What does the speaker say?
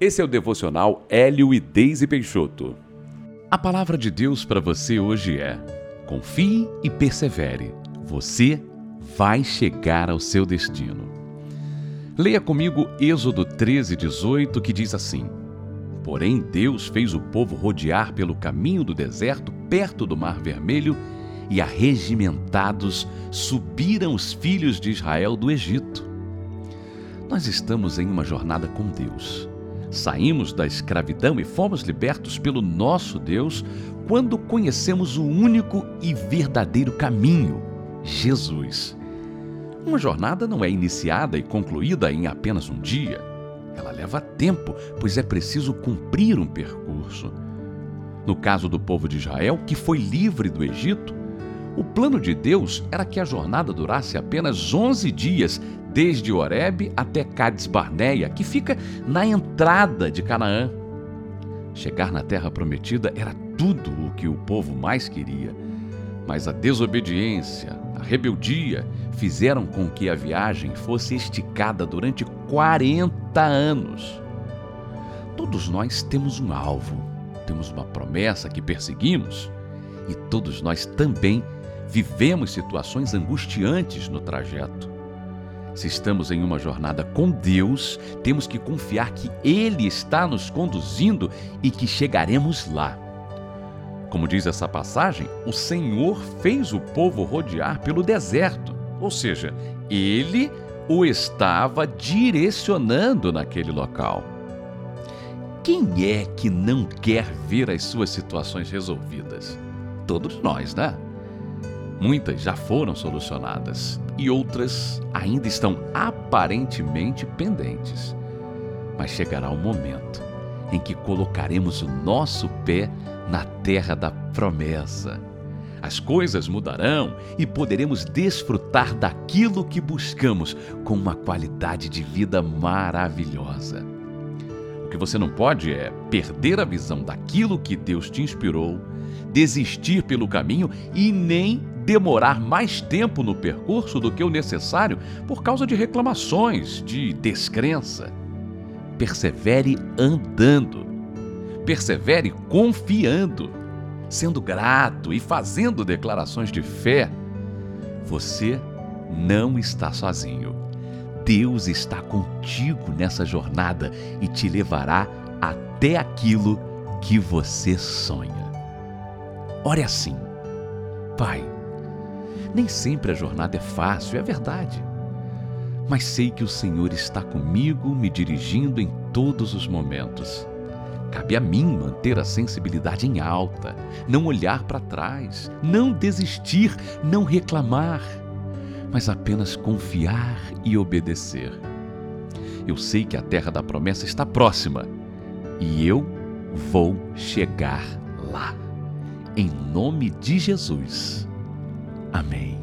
Esse é o devocional Hélio e Deise Peixoto. A palavra de Deus para você hoje é: confie e persevere. Você vai chegar ao seu destino. Leia comigo Êxodo 13, 18, que diz assim: Porém, Deus fez o povo rodear pelo caminho do deserto, perto do Mar Vermelho, e arregimentados subiram os filhos de Israel do Egito. Nós estamos em uma jornada com Deus. Saímos da escravidão e fomos libertos pelo nosso Deus quando conhecemos o único e verdadeiro caminho, Jesus. Uma jornada não é iniciada e concluída em apenas um dia. Ela leva tempo, pois é preciso cumprir um percurso. No caso do povo de Israel, que foi livre do Egito, o plano de Deus era que a jornada durasse apenas 11 dias, desde Horebe até Cades Barneia, que fica na entrada de Canaã. Chegar na terra prometida era tudo o que o povo mais queria. Mas a desobediência, a rebeldia fizeram com que a viagem fosse esticada durante 40 anos. Todos nós temos um alvo, temos uma promessa que perseguimos e todos nós também vivemos situações angustiantes no trajeto. Se estamos em uma jornada com Deus, temos que confiar que Ele está nos conduzindo e que chegaremos lá. Como diz essa passagem, o Senhor fez o povo rodear pelo deserto, ou seja, Ele o estava direcionando naquele local. Quem é que não quer ver as suas situações resolvidas? Todos nós, né? Muitas já foram solucionadas e outras ainda estão aparentemente pendentes. Mas chegará o momento em que colocaremos o nosso pé na terra da promessa. As coisas mudarão e poderemos desfrutar daquilo que buscamos com uma qualidade de vida maravilhosa. O que você não pode é perder a visão daquilo que Deus te inspirou, desistir pelo caminho e nem demorar mais tempo no percurso do que o necessário por causa de reclamações, de descrença. Persevere andando. Persevere confiando, sendo grato e fazendo declarações de fé. Você não está sozinho. Deus está contigo nessa jornada e te levará até aquilo que você sonha. Ore assim, Pai nem sempre a jornada é fácil, é verdade. Mas sei que o Senhor está comigo, me dirigindo em todos os momentos. Cabe a mim manter a sensibilidade em alta, não olhar para trás, não desistir, não reclamar, mas apenas confiar e obedecer. Eu sei que a terra da promessa está próxima e eu vou chegar lá. Em nome de Jesus. Amém.